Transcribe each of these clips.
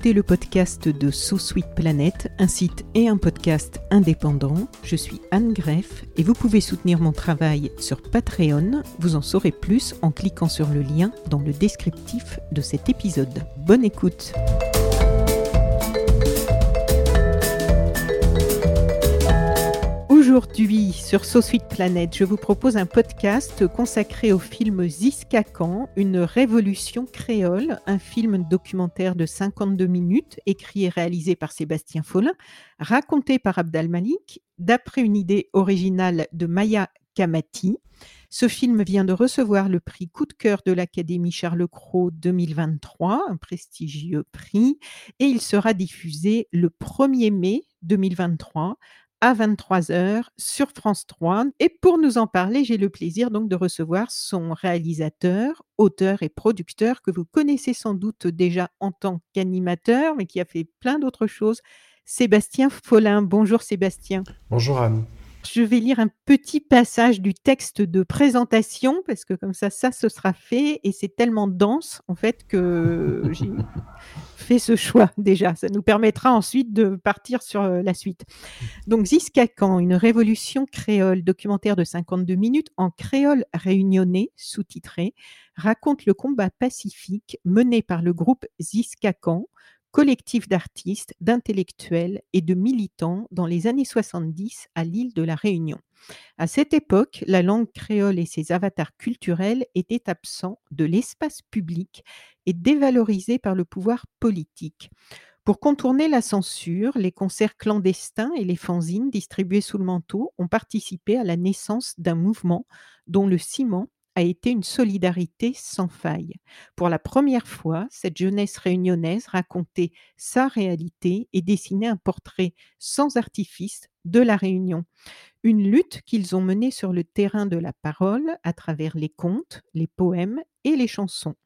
écoutez le podcast de So Planet, un site et un podcast indépendant. Je suis Anne Greff et vous pouvez soutenir mon travail sur Patreon. Vous en saurez plus en cliquant sur le lien dans le descriptif de cet épisode. Bonne écoute! Aujourd'hui, sur Sweet Planet, je vous propose un podcast consacré au film Ziskakan, une révolution créole, un film documentaire de 52 minutes, écrit et réalisé par Sébastien Follin, raconté par Abdal Malik, d'après une idée originale de Maya Kamati. Ce film vient de recevoir le prix Coup de cœur de l'Académie Charles Cros 2023, un prestigieux prix, et il sera diffusé le 1er mai 2023 à 23h sur France 3. Et pour nous en parler, j'ai le plaisir donc de recevoir son réalisateur, auteur et producteur que vous connaissez sans doute déjà en tant qu'animateur, mais qui a fait plein d'autres choses, Sébastien Follin. Bonjour Sébastien. Bonjour Anne. Je vais lire un petit passage du texte de présentation parce que comme ça, ça, ce sera fait et c'est tellement dense en fait que ce choix déjà. Ça nous permettra ensuite de partir sur euh, la suite. Donc Ziskakan, une révolution créole, documentaire de 52 minutes en créole réunionnais, sous-titré, raconte le combat pacifique mené par le groupe Ziskakan collectif d'artistes, d'intellectuels et de militants dans les années 70 à l'île de la Réunion. À cette époque, la langue créole et ses avatars culturels étaient absents de l'espace public et dévalorisés par le pouvoir politique. Pour contourner la censure, les concerts clandestins et les fanzines distribués sous le manteau ont participé à la naissance d'un mouvement dont le ciment a été une solidarité sans faille. Pour la première fois, cette jeunesse réunionnaise racontait sa réalité et dessinait un portrait sans artifice de la Réunion. Une lutte qu'ils ont menée sur le terrain de la parole à travers les contes, les poèmes et les chansons.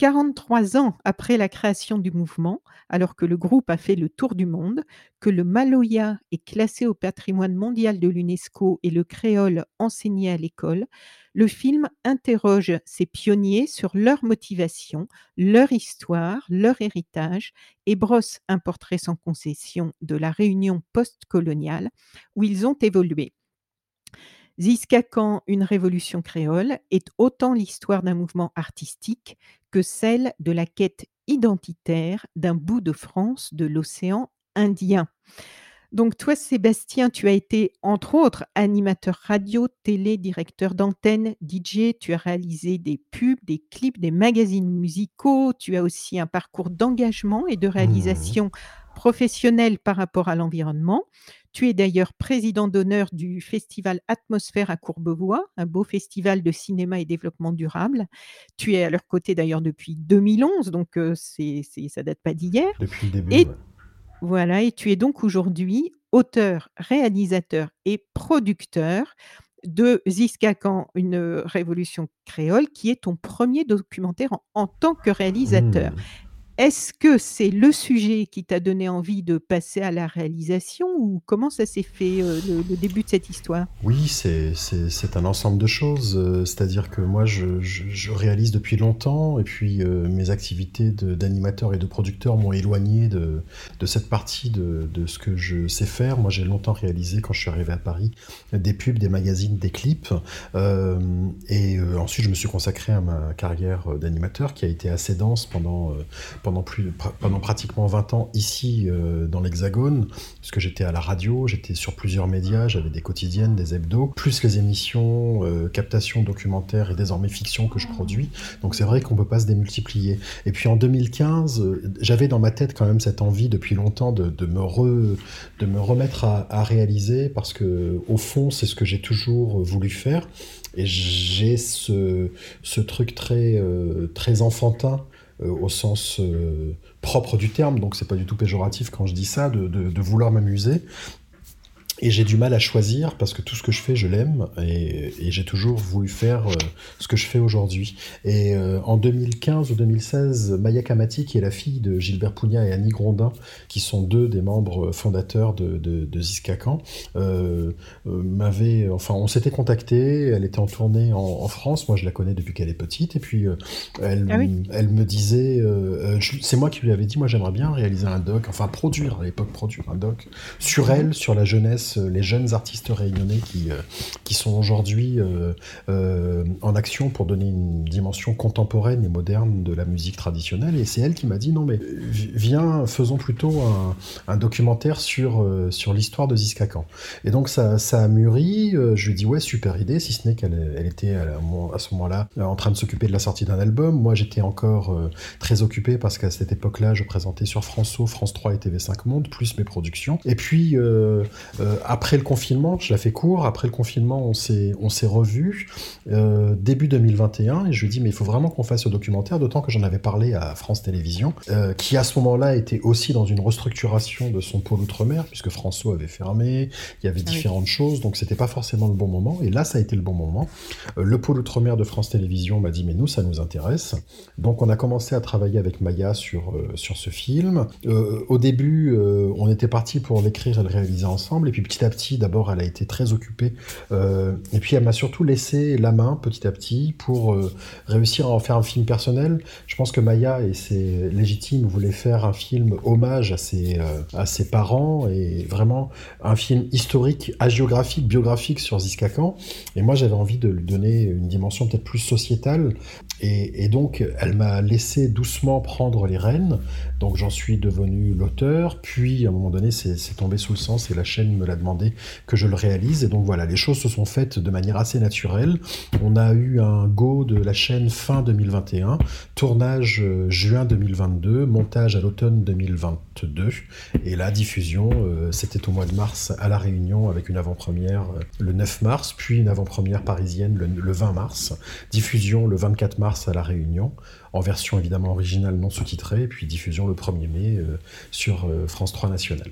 43 ans après la création du mouvement, alors que le groupe a fait le tour du monde, que le maloya est classé au patrimoine mondial de l'UNESCO et le créole enseigné à l'école, le film interroge ces pionniers sur leur motivation, leur histoire, leur héritage et brosse un portrait sans concession de la réunion post-coloniale où ils ont évolué. Ziskakan, une révolution créole, est autant l'histoire d'un mouvement artistique que celle de la quête identitaire d'un bout de France de l'océan Indien. Donc toi, Sébastien, tu as été entre autres animateur radio, télé, directeur d'antenne, DJ, tu as réalisé des pubs, des clips, des magazines musicaux, tu as aussi un parcours d'engagement et de mmh réalisation professionnelle par rapport à l'environnement. Tu es d'ailleurs président d'honneur du festival Atmosphère à Courbevoie, un beau festival de cinéma et développement durable. Tu es à leur côté d'ailleurs depuis 2011, donc euh, c'est, c'est, ça date pas d'hier. Depuis le début. Et, Voilà, et tu es donc aujourd'hui auteur, réalisateur et producteur de Ziskakan, une révolution créole, qui est ton premier documentaire en, en tant que réalisateur. Mmh. Est-ce que c'est le sujet qui t'a donné envie de passer à la réalisation ou comment ça s'est fait euh, le, début de cette histoire? Oui, c'est un ensemble de choses. euh, C'est-à-dire que moi, je, réalise depuis longtemps et puis euh, mes activités d'animateur et de producteur m'ont éloigné de, cette partie de, ce que je sais faire. Moi, j'ai longtemps réalisé, quand je suis arrivé à Paris, des pubs, des magazines, des clips. Et ensuite, je me suis consacré à ma carrière d'animateur qui a été assez dense pendant pendant, plus, pendant pratiquement 20 ans ici dans l'Hexagone, parce que j'étais à la radio, j'étais sur plusieurs médias, j'avais des quotidiennes, des hebdos, plus les émissions, captation documentaire et désormais fiction que je produis. Donc c'est vrai qu'on peut pas se démultiplier. Et puis en 2015, j'avais dans ma tête quand même cette envie depuis longtemps de, de me, re, de me remettre à, réaliser, parce que au fond, c'est ce que j'ai toujours voulu faire. Et j'ai ce, ce, truc très, euh, très enfantin euh, au sens euh, propre du terme, donc c'est pas du tout péjoratif quand je dis ça, de, de, de vouloir m'amuser. Et j'ai du mal à choisir parce que tout ce que je fais, je l'aime et, et j'ai toujours voulu faire euh, ce que je fais aujourd'hui. Et euh, en 2015 ou 2016, Maya Kamati, qui est la fille de Gilbert Pugna et Annie Grondin, qui sont deux des membres fondateurs de, de, de Ziskakan, euh, m'avait, enfin, on s'était contacté. Elle était en tournée en, en, France. Moi, je la connais depuis qu'elle est petite. Et puis, elle, ah oui. elle me disait, c'est moi qui lui avais dit, moi, j'aimerais bien réaliser un doc, enfin, produire à l'époque, produire un doc sur elle, sur la jeunesse euh, les jeunes artistes réunionnais qui, euh, qui sont aujourd'hui euh, en action pour donner une dimension contemporaine et moderne de la musique traditionnelle. Et c'est elle qui m'a dit non mais viens, faisons plutôt un, documentaire sur, sur l'histoire de Ziskakan. Et donc ça, ça a mûri. Je lui ai dit ouais super idée, si ce n'est qu'elle elle était à, ce moment-là en train de s'occuper de la sortie d'un album. Moi j'étais encore très occupé parce qu'à cette époque-là je présentais sur France O, France 3 et TV5 Monde, plus mes productions. Et puis après le confinement, je la fais court, après le confinement, on s'est, on s'est revus euh, début 2021 et je lui dis mais il faut vraiment qu'on fasse ce documentaire, d'autant que j'en avais parlé à France Télévisions, euh, qui à ce moment-là était aussi dans une restructuration de son pôle outre-mer, puisque François avait fermé, il y avait ah différentes oui. choses, donc c'était pas forcément le bon moment, et là ça a été le bon moment. Euh, le pôle outre-mer de France Télévisions m'a dit mais nous ça nous intéresse, donc on a commencé à travailler avec Maya sur, euh, sur ce film. Au début, on était parti pour l'écrire et le réaliser ensemble, et puis petit à petit, d'abord, elle a été très occupée. Euh, et puis, elle m'a surtout laissé la main petit à petit pour euh, réussir à en faire un film personnel. Je pense que Maya, et c'est légitime, voulait faire un film hommage à ses, euh, à ses parents et vraiment un film historique, hagiographique, biographique sur Ziskakan. Et moi, j'avais envie de lui donner une dimension peut-être plus sociétale. Et, et donc, elle m'a laissé doucement prendre les rênes. Donc, j'en suis devenu l'auteur. Puis, à un moment donné, c'est tombé sous le sens et la chaîne me l'a demandé que je le réalise. Et donc voilà, les choses se sont faites de manière assez naturelle. On a eu un go de la chaîne fin 2021, tournage euh, juin 2022, montage à l'automne 2022, et la diffusion, euh, c'était au mois de mars à La Réunion avec une avant-première euh, le 9 mars, puis une avant-première parisienne le, le 20 mars, diffusion le 24 mars à La Réunion en version évidemment originale non sous-titrée, puis diffusion le 1er mai euh, sur euh, France 3 National.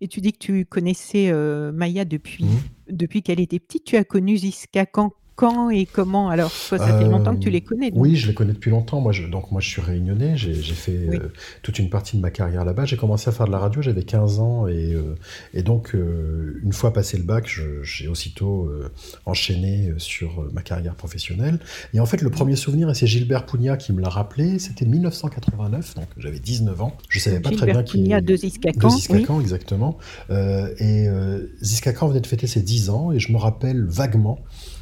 Et tu dis que tu connaissais euh, Maya depuis, mmh. depuis qu'elle était petite. Tu as connu Ziska quand? Quand et comment Alors, toi, ça fait longtemps que tu les connais. Donc. Oui, je les connais depuis longtemps. Moi, je, donc, moi, je suis réunionnais. J'ai fait oui. euh, toute une partie de ma carrière là-bas. J'ai commencé à faire de la radio, j'avais 15 ans. Et, euh, et donc, euh, une fois passé le bac, j'ai aussitôt enchaîné sur ma carrière professionnelle. Et en fait, le premier souvenir, et c'est Gilbert Pugna qui me l'a rappelé, c'était 1989. Donc, j'avais 19 ans. Je savais pas Gilbert très bien qui. Pugna de Ziskakan. De Ziskakan, oui. exactement. et Ziskakan venait de fêter ses 10 ans. Et je me rappelle vaguement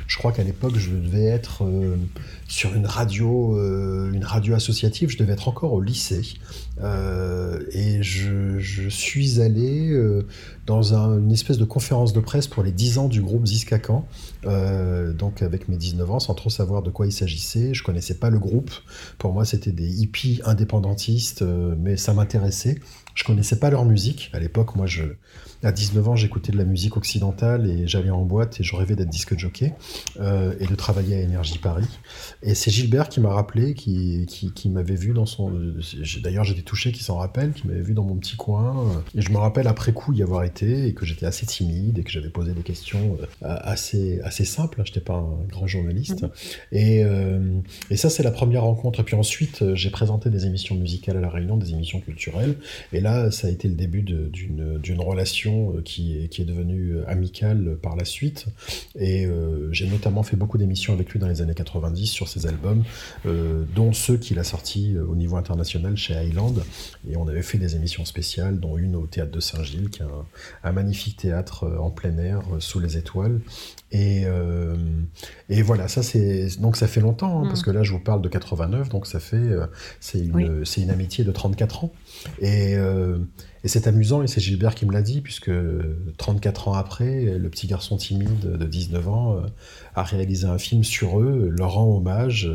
je crois qu'à l'époque, je devais être euh, sur une radio, euh, une radio associative. Je devais être encore au lycée. Euh, et je, suis allé dans un, une espèce de conférence de presse pour les 10 ans du groupe Ziskakan. Donc avec mes 19 ans, sans trop savoir de quoi il s'agissait. Je connaissais pas le groupe. Pour moi, c'était des hippies indépendantistes, mais ça m'intéressait. Je connaissais pas leur musique. À l'époque, moi, je, à 19 ans, j'écoutais de la musique occidentale et j'allais en boîte et je rêvais d'être disque jockey euh, et de travailler à Énergie Paris. Et c'est Gilbert qui m'a rappelé, qui, qui, qui m'avait vu dans son. D'ailleurs, j'étais touché qu'il s'en rappelle, qui m'avait vu dans mon petit coin. Et je me rappelle après coup y avoir été et que j'étais assez timide et que j'avais posé des questions euh, assez, assez simples. Je n'étais pas un grand journaliste. Mmh. Et, euh, et ça, c'est la première rencontre. Et puis ensuite, j'ai présenté des émissions musicales à La Réunion, des émissions culturelles. Et là, ça a été le début d'une relation euh, qui est, qui est devenue euh, amicale par la suite. Et euh, j'ai notamment fait beaucoup d'émissions avec lui dans les années 90 sur ses albums, euh, dont ceux qu'il a sortis au niveau international chez Highland. Et on avait fait des émissions spéciales, dont une au Théâtre de Saint-Gilles, qui est un, un, magnifique théâtre en plein air, sous les étoiles. Et, euh, Et voilà, ça c'est donc ça fait longtemps, hein, parce mm. que là je vous parle de 89, donc ça fait c'est une, une amitié de 34 ans. Et, euh, et c'est amusant, et c'est Gilbert qui me l'a dit, puisque 34 ans après, le petit garçon timide de 19 ans euh, a réalisé un film sur eux, leur rend hommage.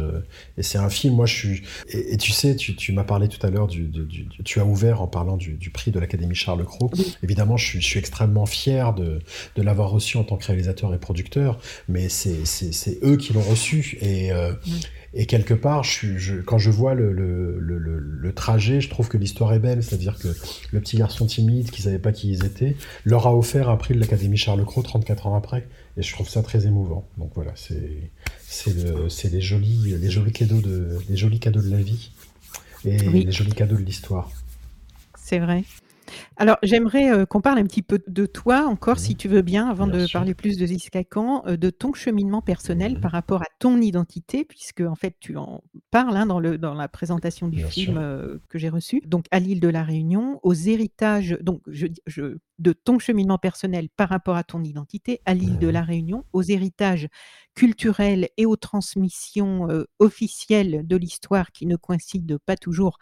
et c'est un film, moi je suis. Et, tu sais, tu, tu m'as parlé tout à l'heure, du, tu as ouvert en parlant du, prix de l'Académie Charles Cros. Évidemment, je suis, je suis, extrêmement fier de, de l'avoir reçu en tant que réalisateur et producteur, mais c'est eux qui l'ont reçu. Et, euh. Et quelque part, je, quand je vois le, le, le, le, trajet, je trouve que l'histoire est belle. C'est-à-dire que le petit garçon timide qui savait pas qui ils étaient leur a offert un prix de l'Académie Charles Cros 34 ans après. Et je trouve ça très émouvant. Donc voilà, c'est les jolis, les, jolis cadeaux de, les jolis cadeaux de la vie et les jolis cadeaux de l'histoire. C'est vrai. Alors, j'aimerais euh, qu'on parle un petit peu de toi encore, si tu veux bien, avant de parler plus de Ziskakan, euh, de ton cheminement personnel par rapport à ton identité, puisque en fait, tu en parles hein, dans, le, dans la présentation du film euh, que j'ai reçu. Donc, à l'île de la Réunion, aux héritages, donc je, de ton cheminement personnel par rapport à ton identité, à l'île de la Réunion, aux héritages culturels et aux transmissions officielles de l'histoire qui ne coïncident pas toujours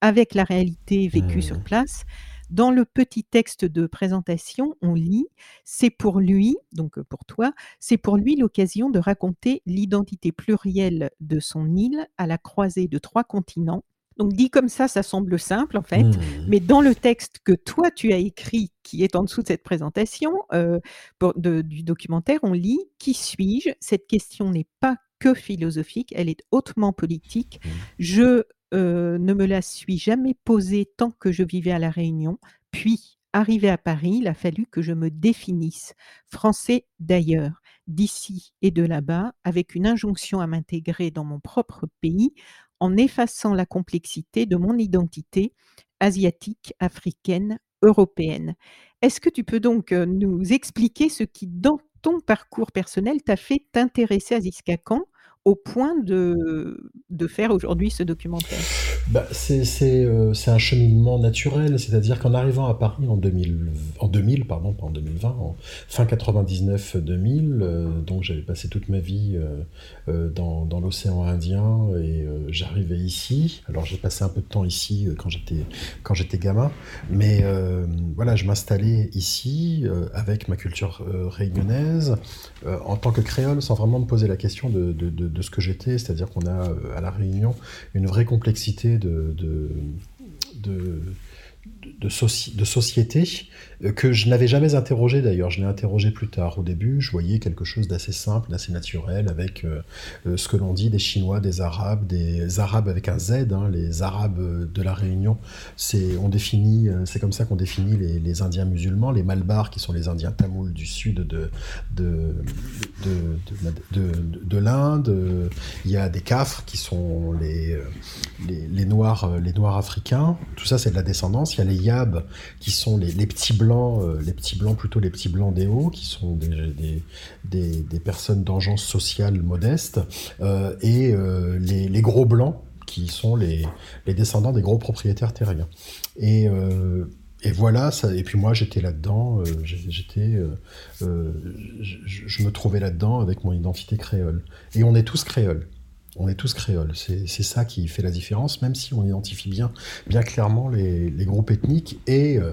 avec la réalité vécue sur place. Dans le petit texte de présentation, on lit C'est pour lui, donc pour toi, c'est pour lui l'occasion de raconter l'identité plurielle de son île à la croisée de trois continents. Donc dit comme ça, ça semble simple en fait, mmh. mais dans le texte que toi tu as écrit, qui est en dessous de cette présentation du documentaire, on lit Qui suis-je? Cette question n'est pas que philosophique, elle est hautement politique. Mmh. Je euh, ne me la suis jamais posée tant que je vivais à La Réunion. Puis, arrivé à Paris, il a fallu que je me définisse, français d'ailleurs, d'ici et de là-bas, avec une injonction à m'intégrer dans mon propre pays, en effaçant la complexité de mon identité asiatique, africaine, européenne. Est-ce que tu peux donc euh, nous expliquer ce qui, dans ton parcours personnel, t'a fait t'intéresser à Ziskakan au point de, de faire aujourd'hui ce documentaire bah, euh, C'est un cheminement naturel, c'est-à-dire qu'en arrivant à Paris en 2000, en 2000 pardon, pas en 2020, en fin 99-2000, euh, donc j'avais passé toute ma vie euh, dans, dans l'océan Indien et j'arrivais ici. Alors j'ai passé un peu de temps ici quand j'étais quand j'étais gamin, mais voilà, je m'installais ici avec ma culture réunionnaise en tant que créole, sans vraiment me poser la question de de ce que j'étais, c'est-à-dire qu'on a euh, à La Réunion une vraie complexité de, de, de, de, société euh, que je n'avais jamais interrogé d'ailleurs. Je l'ai interrogé plus tard. Au début, je voyais quelque chose d'assez simple, d'assez naturel, avec euh, euh, ce que l'on dit des Chinois, des Arabes, des Arabes avec un Z, hein, les Arabes de la Réunion. C'est on c'est comme ça qu'on définit les, Indiens musulmans, les Malbars qui sont les Indiens tamouls du sud de de de, de, l'Inde. Il y a des Kafres qui sont les, les Noirs les Noirs africains. Tout ça, c'est de la descendance. Il y a les Yab qui sont les, petits blancs, euh, les petits blancs, plutôt les petits blancs des hauts, qui sont des, des, personnes d'engeance sociale modeste, euh, et euh, les, gros blancs, qui sont les, les, descendants des gros propriétaires terriens. Et, et voilà, et puis moi j'étais là-dedans, j'étais, je, me trouvais là-dedans avec mon identité créole. Et on est tous créoles on est tous créoles. C'est ça qui fait la différence, même si on identifie bien, bien clairement les, groupes ethniques. Et, euh,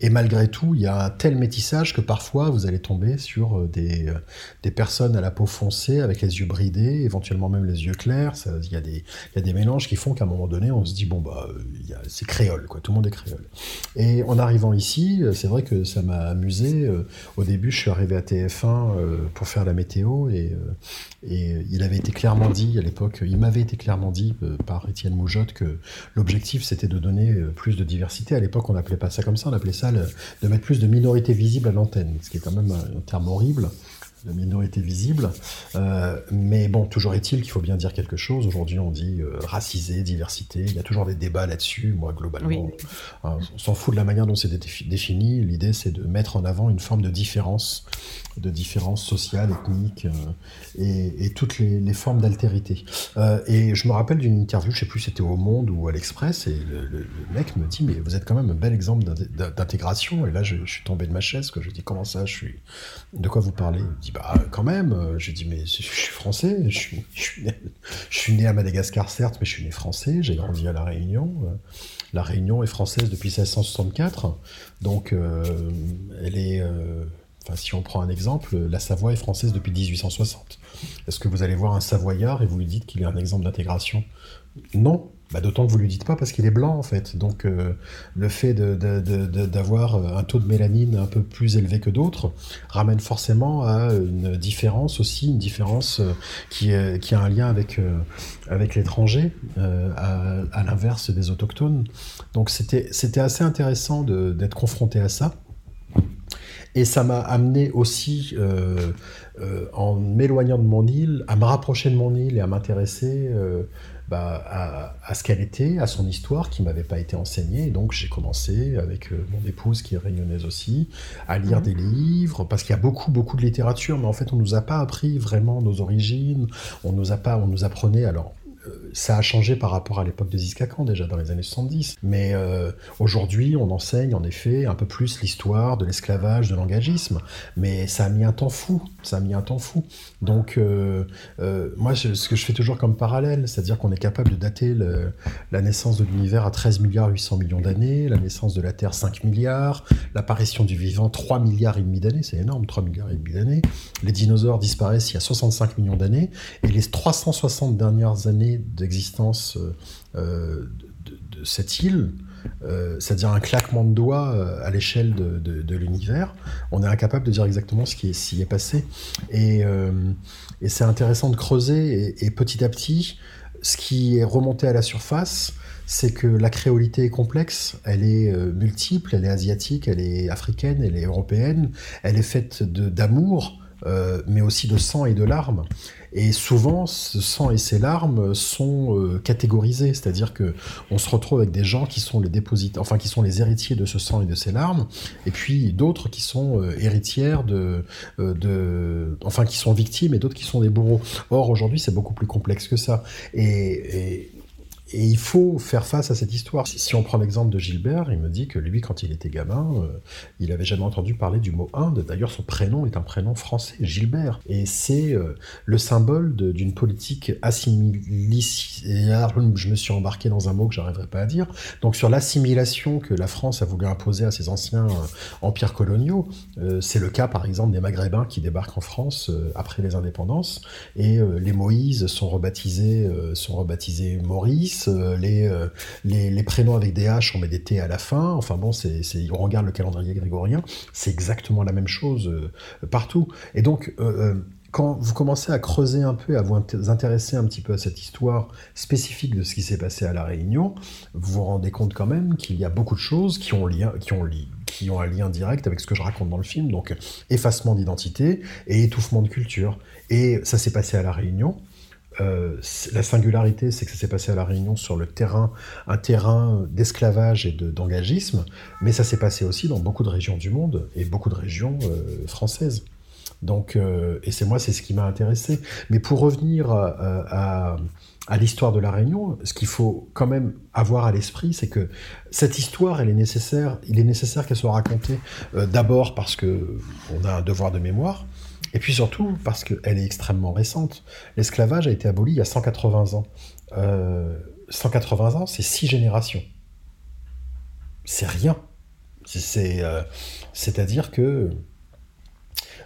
et, malgré tout, il y a un tel métissage que parfois vous allez tomber sur euh, des, euh, des personnes à la peau foncée, avec les yeux bridés, éventuellement même les yeux clairs. Il y, a des, y a des mélanges qui font qu'à un moment donné, on se dit, bon, bah, c'est créole, quoi. Tout le monde est créole. Et en arrivant ici, c'est vrai que ça m'a amusé. Au début, je suis arrivé à TF1 pour faire la météo et, et il avait été clairement dit à il m'avait été clairement dit euh, par Étienne Moujotte que l'objectif c'était de donner euh, plus de diversité. À l'époque, on n'appelait pas ça comme ça, on appelait ça de mettre plus de minorités visibles à l'antenne, ce qui est quand même un terme horrible de minorité visible. Euh, mais bon, toujours est-il qu'il faut bien dire quelque chose. Aujourd'hui, on dit euh, racisé, diversité. Il y a toujours des débats là-dessus. Moi, globalement, on s'en fout de la manière dont c'est défini. L'idée, c'est de mettre en avant une forme de différence, de différence sociale, ethnique euh, et, toutes les, formes d'altérité. et je me rappelle d'une interview, je sais plus, c'était au Monde ou à l'Express, et le, mec me dit, mais vous êtes quand même un bel exemple d'intégration. Et là, je, suis tombé de ma chaise. Que je dis, comment ça, je suis, de quoi vous parlez? Il dit, bah quand même. J'ai dit, mais je suis français, je suis, je suis, né, à Madagascar, certes, mais je suis né français, j'ai grandi à La Réunion. La Réunion est française depuis 1664, donc elle est. Enfin, si on prend un exemple, la Savoie est française depuis 1860. Est-ce que vous allez voir un Savoyard et vous lui dites qu'il est un exemple d'intégration? Non, bah, d'autant que vous ne lui dites pas parce qu'il est blanc en fait. Donc euh, le fait d'avoir euh, un taux de mélanine un peu plus élevé que d'autres ramène forcément à une différence aussi, une différence euh, qui, a un lien avec, avec l'étranger, à, à l'inverse des autochtones. Donc c'était assez intéressant d'être confronté à ça. Et ça m'a amené aussi, en m'éloignant de mon île, à me rapprocher de mon île et à m'intéresser bah, à, ce qu'elle était, à son histoire qui m'avait pas été enseignée. Et donc j'ai commencé avec euh, mon épouse qui est réunionnaise aussi à lire mhm. des livres parce qu'il y a beaucoup beaucoup de littérature, mais en fait on nous a pas appris vraiment nos origines. On nous a pas, on nous apprenait alors ça a changé par rapport à l'époque de Ziskakan, déjà dans les années 70. Mais euh, aujourd'hui, on enseigne en effet un peu plus l'histoire de l'esclavage, de l'engagisme. Mais ça a mis un temps fou. Ça a mis un temps fou. Donc, euh, euh, moi, ce que je fais toujours comme parallèle, c'est-à-dire qu'on est capable de dater la naissance de l'univers à 13 milliards 800 millions d'années, la naissance de la Terre 5 milliards, l'apparition du vivant 3 milliards et demi d'années, c'est énorme, 3 milliards et demi d'années. Les dinosaures disparaissent il y a 65 millions d'années. Et les 360 dernières années d'existence euh, euh, de, cette île, euh, c'est-à-dire un claquement de doigts à l'échelle de, l'univers, on est incapable de dire exactement ce qui s'y est, passé. Et, c'est intéressant de creuser, et, petit à petit, ce qui est remonté à la surface, c'est que la créolité est complexe, elle est multiple, elle est asiatique, elle est africaine, elle est européenne, elle est faite d'amour, mais aussi de sang et de larmes. Et souvent, ce sang et ces larmes sont euh, catégorisés, c'est-à-dire que on se retrouve avec des gens qui sont les dépositaires, enfin qui sont les héritiers de ce sang et de ces larmes, et puis d'autres qui sont euh, héritières de, euh, de, enfin qui sont victimes et d'autres qui sont des bourreaux. Or aujourd'hui, c'est beaucoup plus complexe que ça. et il faut faire face à cette histoire. Si on prend l'exemple de Gilbert, il me dit que lui, quand il était gamin, euh, il avait jamais entendu parler du mot Inde. D'ailleurs, son prénom est un prénom français, Gilbert. Et c'est euh, le symbole d'une politique assimiliste. Je me suis embarqué dans un mot que j'arriverai pas à dire. Donc sur l'assimilation que la France a voulu imposer à ses anciens euh, empires coloniaux, c'est le cas par exemple des Maghrébins qui débarquent en France après les indépendances. Et les Moïse sont rebaptisés, sont rebaptisés Maurice. Euh, euh, les, prénoms avec des H, on met des T à la fin. Enfin bon, c'est, on regarde le calendrier grégorien, c'est exactement la même chose euh, partout. Et donc, quand vous commencez à creuser un peu, à vous intéresser un petit peu à cette histoire spécifique de ce qui s'est passé à La Réunion, vous vous rendez compte quand même qu'il y a beaucoup de choses qui ont, lien, qui ont, qui ont un lien direct avec ce que je raconte dans le film, donc effacement d'identité et étouffement de culture. Et ça s'est passé à La Réunion. Euh, la singularité, c'est que ça s'est passé à La Réunion sur le terrain, un terrain d'esclavage et d'engagisme, mais ça s'est passé aussi dans beaucoup de régions du monde et beaucoup de régions euh, françaises. Donc, euh, et c'est moi, c'est ce qui m'a intéressé. Mais pour revenir à, à l'histoire de la Réunion, ce qu'il faut quand même avoir à l'esprit, c'est que cette histoire, elle est nécessaire. Il est nécessaire qu'elle soit racontée d'abord parce que on a un devoir de mémoire, et puis surtout parce qu'elle est extrêmement récente. L'esclavage a été aboli il y a 180 ans. 180 euh, ans, c'est six générations. C'est rien. Euh, c'est-à-dire que...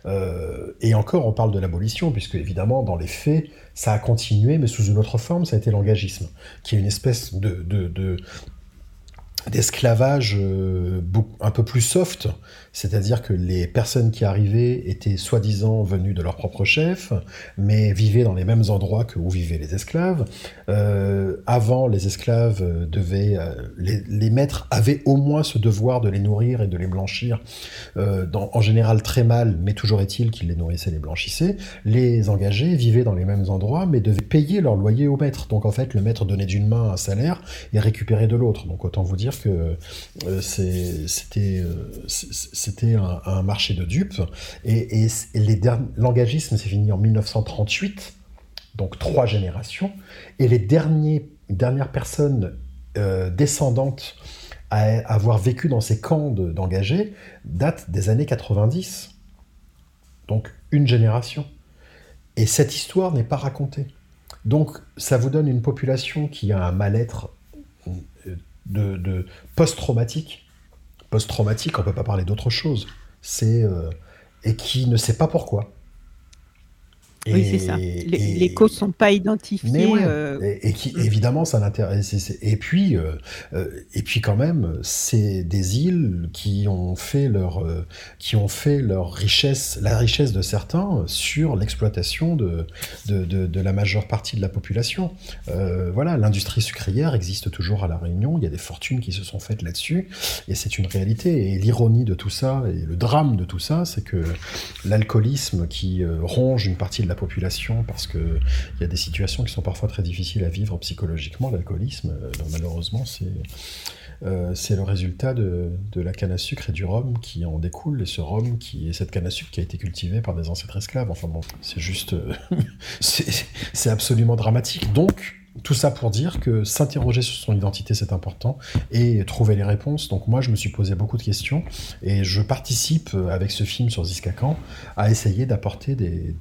Euh, et encore, on parle de l'abolition, puisque évidemment, dans les faits, ça a continué, mais sous une autre forme, ça a été l'engagisme, qui est une espèce de, d'esclavage un peu plus soft, c'est-à-dire que les personnes qui arrivaient étaient soi-disant venues de leur propre chef, mais vivaient dans les mêmes endroits que où vivaient les esclaves. Euh, avant, les esclaves devaient, euh, les, maîtres avaient au moins ce devoir de les nourrir et de les blanchir, euh, en général très mal, mais toujours est-il qu'ils les nourrissaient les blanchissaient. Les engagés vivaient dans les mêmes endroits, mais devaient payer leur loyer au maître. Donc en fait, le maître donnait d'une main un salaire et récupérait de l'autre. Donc autant vous dire que c'était c'était un, marché de dupes. Et, l'engagisme s'est fini en 1938, donc trois générations. Et les derniers, dernières personnes euh, descendantes à avoir vécu dans ces camps d'engagés datent des années 90. Donc une génération. Et cette histoire n'est pas racontée. Donc ça vous donne une population qui a un mal-être de, post-traumatique. Post-traumatique, on ne peut pas parler d'autre chose. C'est euh, et qui ne sait pas pourquoi. Oui, c'est ça. Les, causes ne sont pas identifiées. Euh, et, qui, évidemment, ça l'intéresse. Et puis, euh, euh, et puis quand même, c'est des îles qui ont fait leur, qui ont fait leur richesse, la richesse de certains sur l'exploitation de de, de, la majeure partie de la population. voilà, l'industrie sucrière existe toujours à La Réunion. Il y a des fortunes qui se sont faites là-dessus. Et c'est une réalité. Et l'ironie de tout ça, et le drame de tout ça, c'est que l'alcoolisme qui ronge une partie de la population parce qu'il y a des situations qui sont parfois très difficiles à vivre psychologiquement. L'alcoolisme, euh, malheureusement, c'est euh, c'est le résultat de, de, la canne à sucre et du rhum qui en découle, et ce rhum qui est cette canne à sucre qui a été cultivée par des ancêtres esclaves. Enfin bon, c'est juste, euh, c'est absolument dramatique. Donc, tout ça pour dire que s'interroger sur son identité, c'est important, et trouver les réponses. Donc moi, je me suis posé beaucoup de questions, et je participe euh, avec ce film sur Ziskakan à essayer d'apporter des,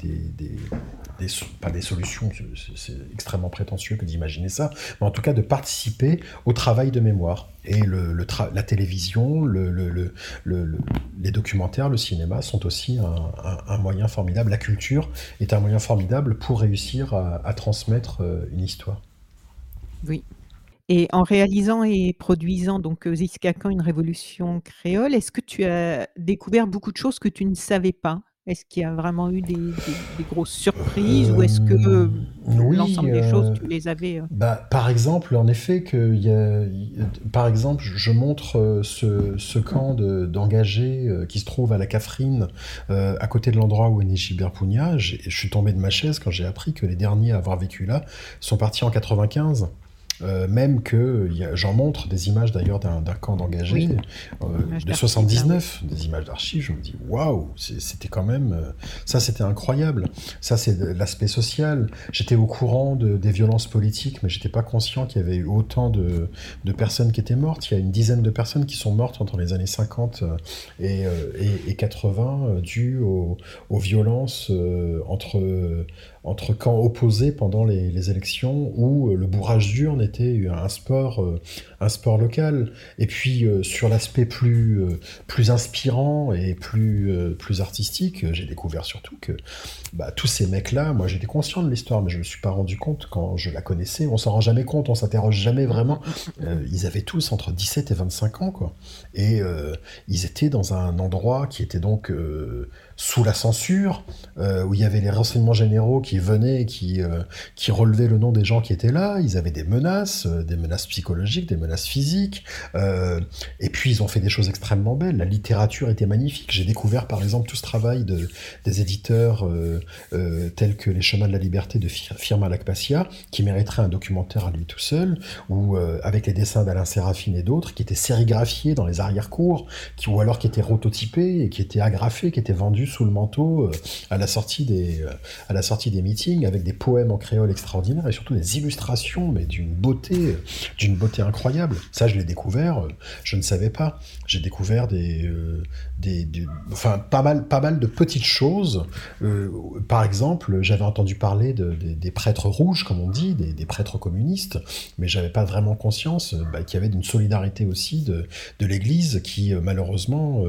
pas des solutions, c'est extrêmement prétentieux que d'imaginer ça, mais en tout cas de participer au travail de mémoire. Et la télévision, le, les documentaires, le cinéma sont aussi un, moyen formidable. La culture est un moyen formidable pour réussir à, transmettre euh, une histoire. Oui. Et en réalisant et produisant donc Ziskakan, une révolution créole, est-ce que tu as découvert beaucoup de choses que tu ne savais pas? Est-ce qu'il y a vraiment eu des, grosses surprises ou est-ce que euh, l'ensemble des choses, tu les avais euh? bah, Par exemple, en effet, que y a, par exemple, je montre euh, ce, camp d'engagés qui se trouve à la Cafrine, à côté de l'endroit où est né Gilbert Pugna. Je suis tombé de ma chaise quand j'ai appris que les derniers à avoir vécu là sont partis en 95. Euh, même que j'en montre des images d'ailleurs d'un camp d'engagés euh, de 79, des images d'archives. Je me dis waouh, c'était quand même euh, ça, c'était incroyable. Ça, c'est l'aspect social. J'étais au courant de, des violences politiques, mais j'étais pas conscient qu'il y avait eu autant de, de, personnes qui étaient mortes. Il y a une dizaine de personnes qui sont mortes entre les années 50 et, et, et 80 dues aux, aux violences entre entre camps opposés pendant les, élections où euh, le bourrage d'urne était un sport, euh, un sport local. Et puis euh, sur l'aspect plus, plus inspirant et plus, plus artistique, j'ai découvert surtout que bah, tous ces mecs-là, moi j'étais conscient de l'histoire, mais je me suis pas rendu compte quand je la connaissais. On s'en rend jamais compte, on s'interroge jamais vraiment. ils avaient tous entre 17 et 25 ans, quoi. Et ils étaient dans un endroit qui était donc sous la censure, euh, où il y avait les renseignements généraux qui venaient, qui, euh, qui relevaient le nom des gens qui étaient là. Ils avaient des menaces, euh, des menaces psychologiques, des menaces physiques. et puis ils ont fait des choses extrêmement belles. La littérature était magnifique. J'ai découvert par exemple tout ce travail de, des éditeurs tels que Les Chemins de la Liberté de Firma Lacpacia, qui mériterait un documentaire à lui tout seul, ou avec les dessins d'Alain Séraphine et d'autres, qui étaient sérigraphiés dans les arrière-cours, qui, ou alors qui étaient rototypés et qui étaient agrafés, qui étaient vendus sous le manteau euh, à la sortie des euh, à la sortie des meetings avec des poèmes en créole extraordinaires et surtout des illustrations mais d'une beauté d'une beauté incroyable. Ça je l'ai découvert, euh, je ne savais pas. J'ai découvert des, des, enfin pas mal pas mal de petites choses. par exemple, j'avais entendu parler de, des prêtres rouges comme on dit, des, prêtres communistes, mais j'avais pas vraiment conscience bah, qu'il y avait une solidarité aussi de, de l'Église qui malheureusement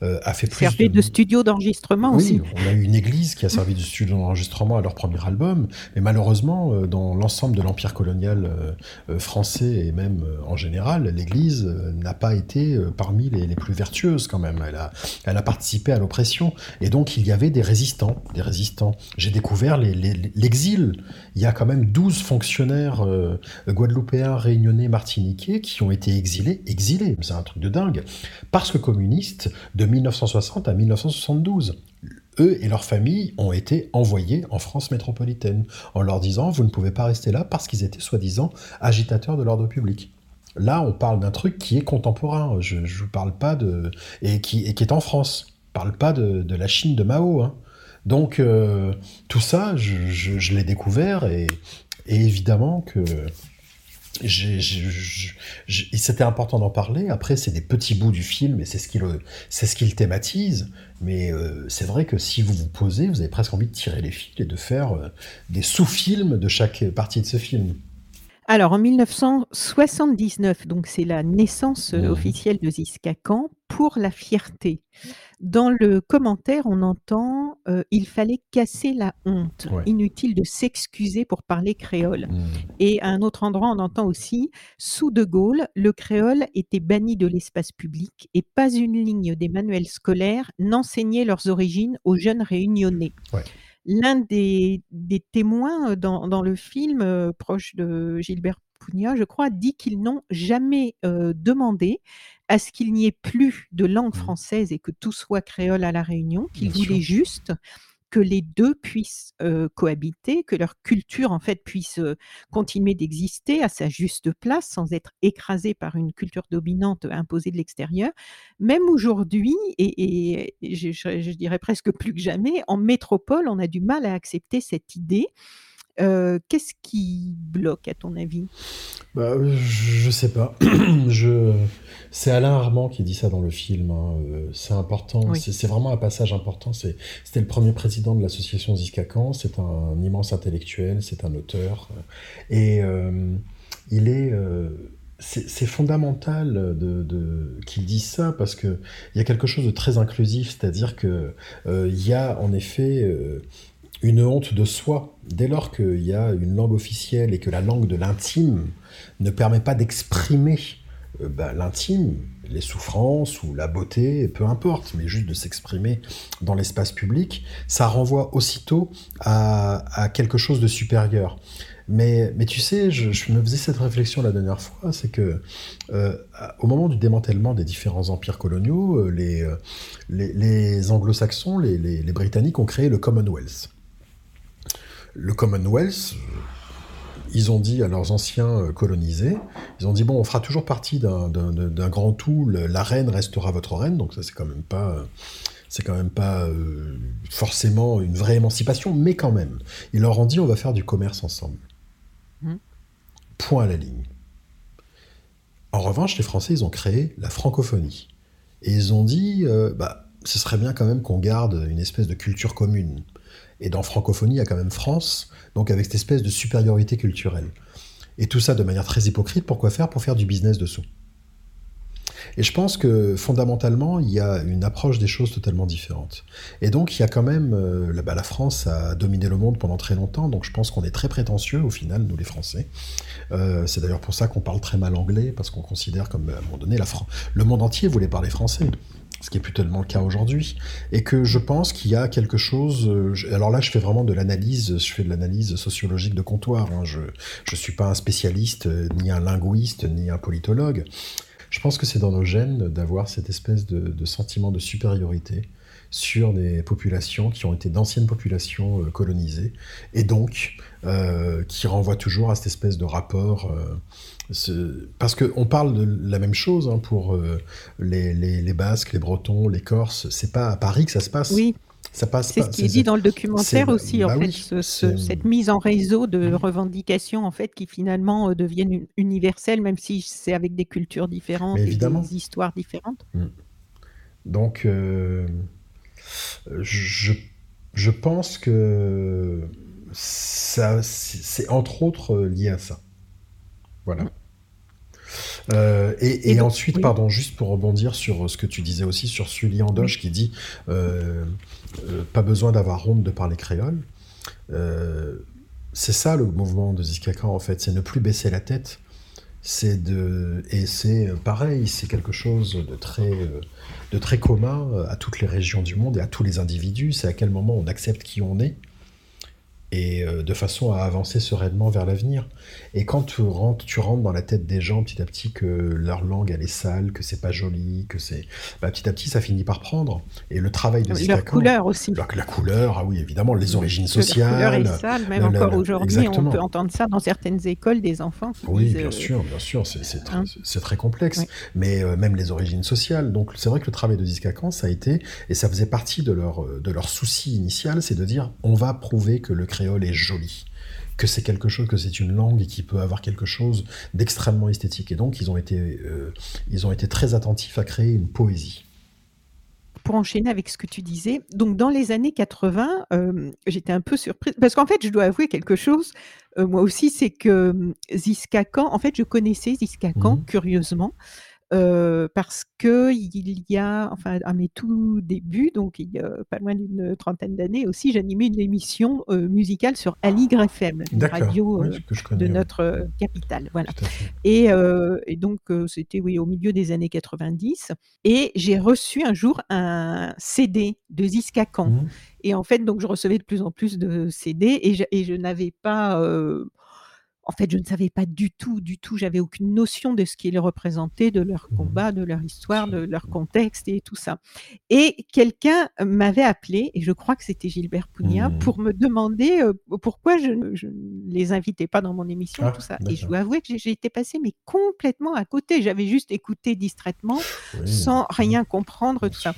a fait plus de, de studio d'enregistrement oui, on a eu une église qui a servi de studio d'enregistrement à leur premier album, mais malheureusement, euh, dans l'ensemble de l'empire colonial euh, euh, français et même en général, l'église n'a pas été parmi les, plus vertueuses quand même. Elle a, participé à l'oppression. Et donc, il y avait des résistants, des résistants. J'ai découvert l'exil. il y a quand même 12 fonctionnaires guadeloupéens, réunionnais, martiniquais qui ont été exilés, exilés, c'est un truc de dingue, parce que communistes de 1960 à 1972 eux et leurs familles ont été envoyés en France métropolitaine en leur disant vous ne pouvez pas rester là parce qu'ils étaient soi-disant agitateurs de l'ordre public. Là, on parle d'un truc qui est contemporain. Je ne parle pas de et qui, est en France. Je parle pas de, la Chine de Mao. Hein. Donc euh, tout ça, je, l'ai découvert et, évidemment que c'était important d'en parler. Après, c'est des petits bouts du film et c'est ce qui le, c'est ce qui le thématise. Mais euh, c'est vrai que si vous vous posez, vous avez presque envie de tirer les fils et de faire euh, des sous-films de chaque partie de ce film. Alors, en 1979, donc c'est la naissance euh, mmh. officielle de Ziska pour la fierté. Dans le commentaire, on entend euh, il fallait casser la honte. Inutile de s'excuser pour parler créole. Mmh. Et à un autre endroit, on entend aussi sous De Gaulle, le créole était banni de l'espace public et pas une ligne des manuels scolaires n'enseignait leurs origines aux jeunes réunionnais l'un des, témoins dans, le film, proche de Gilbert Pugna, je crois, dit qu'ils n'ont jamais demandé à ce qu'il n'y ait plus de langue mmh. française et que tout soit créole à la Réunion, qu'ils voulaient juste que les deux puissent cohabiter, que leur culture en fait puisse continuer d'exister à sa juste place sans être écrasée par une culture dominante imposée de l'extérieur. Même aujourd'hui, et, je, dirais presque plus que jamais, en métropole, on a du mal à accepter cette idée euh, qu'est-ce qui bloque, à ton avis? Bah, Je sais pas. je... C'est Alain Armand qui dit ça dans le film. Hein. Euh, c'est important. C'est vraiment un passage important. C'était le premier président de l'association Ziskakan. C'est un, immense intellectuel. C'est un auteur. Et euh, il est. c'est fondamental de, qu'il dise ça parce qu'il y a quelque chose de très inclusif, c'est-à-dire qu'il il y a en effet une honte de soi. Dès lors qu'il y a une langue officielle et que la langue de l'intime ne permet pas d'exprimer euh, bah, l'intime, les souffrances ou la beauté, peu importe, mais juste de s'exprimer dans l'espace public, ça renvoie aussitôt à, quelque chose de supérieur. Mais, tu sais, je, me faisais cette réflexion la dernière fois, c'est que euh, au moment du démantèlement des différents empires coloniaux, euh, les, anglo-saxons, les Britanniques ont créé le Commonwealth le Commonwealth, ils ont dit à leurs anciens euh, colonisés, ils ont dit bon, on fera toujours partie d'un grand tout, la reine restera votre reine, donc ça c'est quand même pas, c'est quand même pas euh, forcément une vraie émancipation, mais quand même, ils leur ont dit on va faire du commerce ensemble. Mmh. Point à la ligne. En revanche, les Français, ils ont créé la francophonie. Et ils ont dit, euh, bah, ce serait bien quand même qu'on garde une espèce de culture commune. Et dans francophonie, il y a quand même France, donc avec cette espèce de supériorité culturelle. Et tout ça de manière très hypocrite, pourquoi faire? Pour faire du business dessous. Et je pense que fondamentalement, il y a une approche des choses totalement différente. Et donc, il y a quand même. Euh, bah, la France a dominé le monde pendant très longtemps, donc je pense qu'on est très prétentieux au final, nous les Français. Euh, c'est d'ailleurs pour ça qu'on parle très mal anglais, parce qu'on considère comme, à un moment donné, le monde entier voulait parler français ce qui est plus tellement le cas aujourd'hui, et que je pense qu'il y a quelque chose. Euh, alors là, je fais vraiment de l'analyse, je fais de l'analyse sociologique de comptoir. Hein, je ne suis pas un spécialiste, euh, ni un linguiste, ni un politologue. Je pense que c'est dans nos gènes d'avoir cette espèce de, sentiment de supériorité sur des populations qui ont été d'anciennes populations euh, colonisées, et donc qui renvoient toujours à cette espèce de rapport parce qu'on parle de la même chose hein, pour euh, les, Basques, les Bretons, les Corses. C'est pas à Paris que ça se passe. Oui. Ça passe c'est ce qui est dit dans le documentaire aussi, en bah fait, cette mise en réseau de mmh. revendications, en fait, qui finalement euh, deviennent universelles, même si c'est avec des cultures différentes et des histoires différentes. Mmh. Donc, euh, je, je pense que ça, c'est entre autres lié à ça. Voilà. Euh, et, ensuite, pardon, juste pour rebondir sur ce que tu disais aussi sur Sully Andoche qui dit euh, euh, pas besoin d'avoir honte de parler créole. c'est ça le mouvement de Ziskaka en fait, c'est ne plus baisser la tête. C'est de et c'est pareil, c'est quelque chose de très de très commun à toutes les régions du monde et à tous les individus. C'est à quel moment on accepte qui on est et euh, de façon à avancer sereinement vers l'avenir. Et quand tu rentres, tu rentres dans la tête des gens petit à petit que leur langue elle est sale, que c'est pas joli, que c'est bah, petit à petit ça finit par prendre. Et le travail de la couleur aussi. La, la, couleur, ah oui évidemment, les origines sociales. La couleur est sale, même encore aujourd'hui, on peut entendre ça dans certaines écoles des enfants. oui, bien euh, sûr, bien sûr, c'est très, hein. très, complexe. Mais euh, même les origines sociales. Donc c'est vrai que le travail de Discacan, ça a été et ça faisait partie de leur de leur souci initial, c'est de dire on va prouver que le créole est joli. Que c'est quelque chose, que c'est une langue et qui peut avoir quelque chose d'extrêmement esthétique. Et donc, ils ont été, ils ont été très attentifs à créer une poésie. Pour enchaîner avec ce que tu disais, donc dans les années 80, j'étais un peu surprise. Parce qu'en fait, je dois avouer quelque chose, moi aussi, c'est que Ziska Khan, en fait, je connaissais Ziska Khan, mmh curieusement, euh, parce que il y a, enfin, à mes tout débuts, donc il y a pas loin d'une trentaine d'années aussi, j'animais une émission euh, musicale sur Aligre FM, une radio euh, de notre capitale, voilà. Et, et, donc c'était oui au milieu des années 90, et j'ai reçu un jour un CD de Ziska Khan. Mmh. Et en fait, donc je recevais de plus en plus de CD et je, et je n'avais pas en fait, je ne savais pas du tout, du tout, j'avais aucune notion de ce qu'ils représentaient, de leur mmh combat, de leur histoire, de leur contexte et tout ça. Et quelqu'un m'avait appelé, et je crois que c'était Gilbert Pugna, mmh pour me demander pourquoi je ne les invitais pas dans mon émission, ah, tout ça. Et je dois avouer que j'ai été passée mais complètement à côté. J'avais juste écouté distraitement, sans mmh. rien comprendre, tout ça.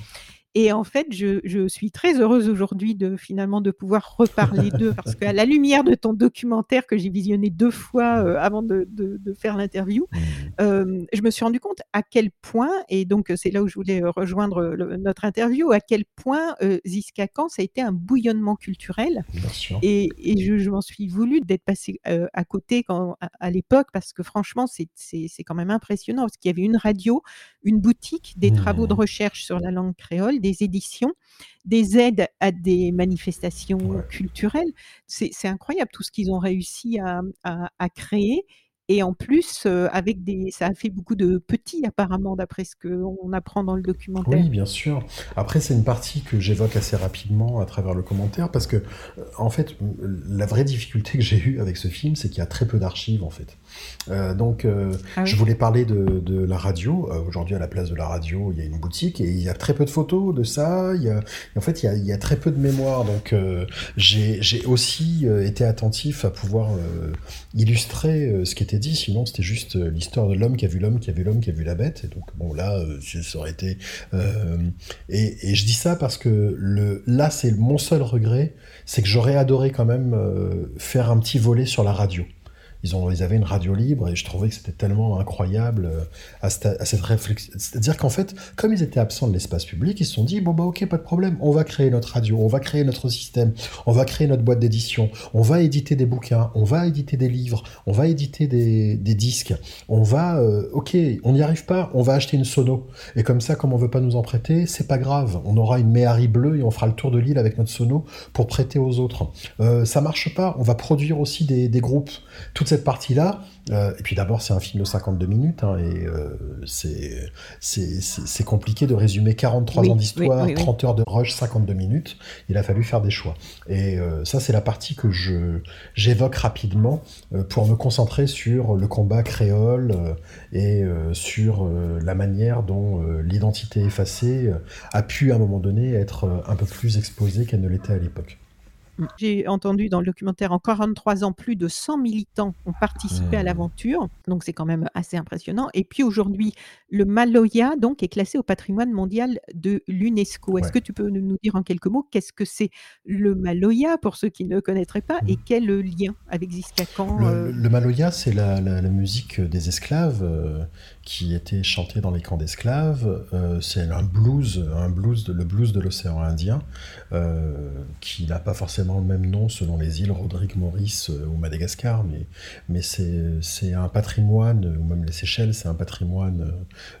Et en fait, je, je suis très heureuse aujourd'hui de finalement de pouvoir reparler d'eux parce qu'à la lumière de ton documentaire que j'ai visionné deux fois euh, avant de, de, de faire l'interview, euh, je me suis rendu compte à quel point, et donc c'est là où je voulais euh, rejoindre notre interview, à quel point euh, Ziska Khan, ça a été un bouillonnement culturel. Et, et, je, je m'en suis voulu d'être passé euh, à côté quand, à, à l'époque parce que franchement, c'est quand même impressionnant parce qu'il y avait une radio, une boutique, des travaux de mmh. recherche sur la langue créole des éditions, des aides à des manifestations culturelles. C'est incroyable tout ce qu'ils ont réussi à créer et en plus, avec des, ça a fait beaucoup de petits apparemment, d'après ce qu'on apprend dans le documentaire. Oui, bien sûr. Après, c'est une partie que j'évoque assez rapidement à travers le commentaire, parce que, en fait, la vraie difficulté que j'ai eue avec ce film, c'est qu'il y a très peu d'archives, en fait. Euh, donc, ah je voulais parler de, de la radio. Aujourd'hui, à la place de la radio, il y a une boutique et il y a très peu de photos de ça. Il y a, en fait, il y a, il y a très peu de mémoire. Donc, j'ai aussi été attentif à pouvoir illustrer ce qui était dit, sinon c'était juste euh, l'histoire de l'homme qui a vu l'homme, qui a vu l'homme, qui a vu la bête. Et donc, bon, là, euh, ça aurait été. Euh, et, je dis ça parce que le, là, c'est mon seul regret, c'est que j'aurais adoré quand même faire un petit volet sur la radio. Ils, ont, ils avaient une radio libre et je trouvais que c'était tellement incroyable euh, à, cette, réflexion. C'est-à-dire qu'en fait, comme ils étaient absents de l'espace public, ils se sont dit bon bah ok, pas de problème, on va créer notre radio, on va créer notre système, on va créer notre boîte d'édition, on va éditer des bouquins, on va éditer des livres, on va éditer des, disques, on va euh, ok, on n'y arrive pas, on va acheter une sono et comme ça, comme on veut pas nous en prêter, c'est pas grave, on aura une Méhari bleue et on fera le tour de l'île avec notre sono pour prêter aux autres. Euh, ça marche pas, on va produire aussi des, des groupes. Cette partie-là, euh, et puis d'abord, c'est un film de 52 minutes, hein, et euh, c'est compliqué de résumer 43 ans d'histoire, 30 heures de rush, 52 minutes. Il a fallu faire des choix. Et euh, ça, c'est la partie que j'évoque rapidement pour me concentrer sur le combat créole et sur la manière dont l'identité effacée a pu, à un moment donné, être un peu plus exposée qu'elle ne l'était à l'époque. J'ai entendu dans le documentaire en 43 ans, plus de 100 militants ont participé à mmh. l'aventure, donc c'est quand même assez impressionnant. Et puis aujourd'hui, le Maloya donc est classé au patrimoine mondial de l'UNESCO. Est-ce que tu peux nous dire en quelques mots qu'est-ce que c'est le Maloya pour ceux qui ne connaîtraient pas et mmh. quel lien avec Ziskakan le, euh? le, Maloya, c'est la, musique des esclaves euh, qui était chantée dans les camps d'esclaves. Euh, c'est un blues, un blues, le blues de l'océan Indien, qui n'a pas forcément le même nom selon les îles, Rodrigue, Maurice euh, ou Madagascar, mais, mais c'est un patrimoine, ou même les Seychelles, c'est un patrimoine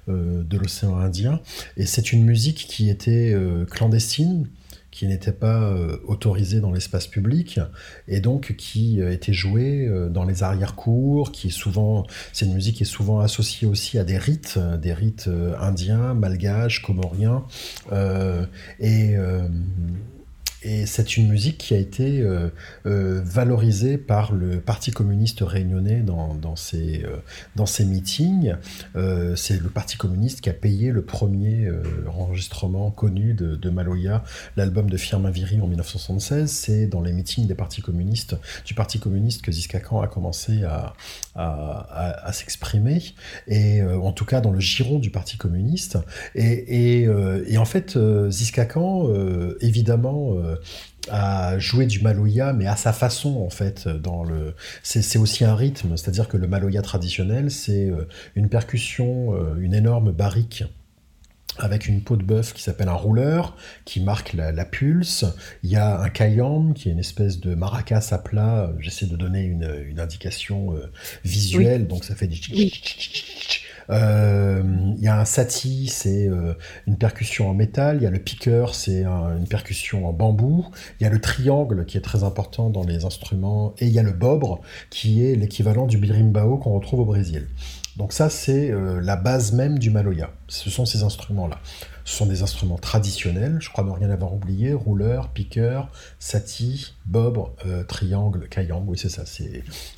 euh, de l'océan Indien. Et c'est une musique qui était euh, clandestine, qui n'était pas autorisée dans l'espace public et donc qui était jouée dans les arrière-cours, qui est souvent, c'est une musique qui est souvent associée aussi à des rites, des rites indiens, malgaches, comoriens et et c'est une musique qui a été euh, euh, valorisée par le Parti communiste réunionnais dans, ses, euh, dans ses meetings. c'est le Parti communiste qui a payé le premier enregistrement connu de, Maloya, l'album de Firmin Viry en 1976. C'est dans les meetings des partis communistes, du Parti communiste que Ziska Khan a commencé à, à, s'exprimer, et en tout cas dans le giron du Parti communiste. Et, et, et en fait, Ziska Khan, évidemment, à jouer du maloya, mais à sa façon en fait. Dans le, c'est aussi un rythme, c'est-à-dire que le maloya traditionnel, c'est euh, une percussion, euh, une énorme barrique avec une peau de bœuf qui s'appelle un rouleur, qui marque la, pulse. Il y a un kayam, qui est une espèce de maracas à plat. J'essaie de donner une, indication euh, visuelle, donc ça fait des... Euh, il y a un sati, c'est euh, une percussion en métal. Il y a le piqueur, c'est une percussion en bambou. Il y a le triangle qui est très important dans les instruments. Et il y a le bobre qui est l'équivalent du birimbao qu'on retrouve au Brésil. Donc ça, c'est euh, la base même du maloya. Ce sont ces instruments-là. Ce sont des instruments traditionnels, je crois ne rien avoir oublié, rouleur, piqueur, sati, bobre, triangle, kayang, oui c'est ça.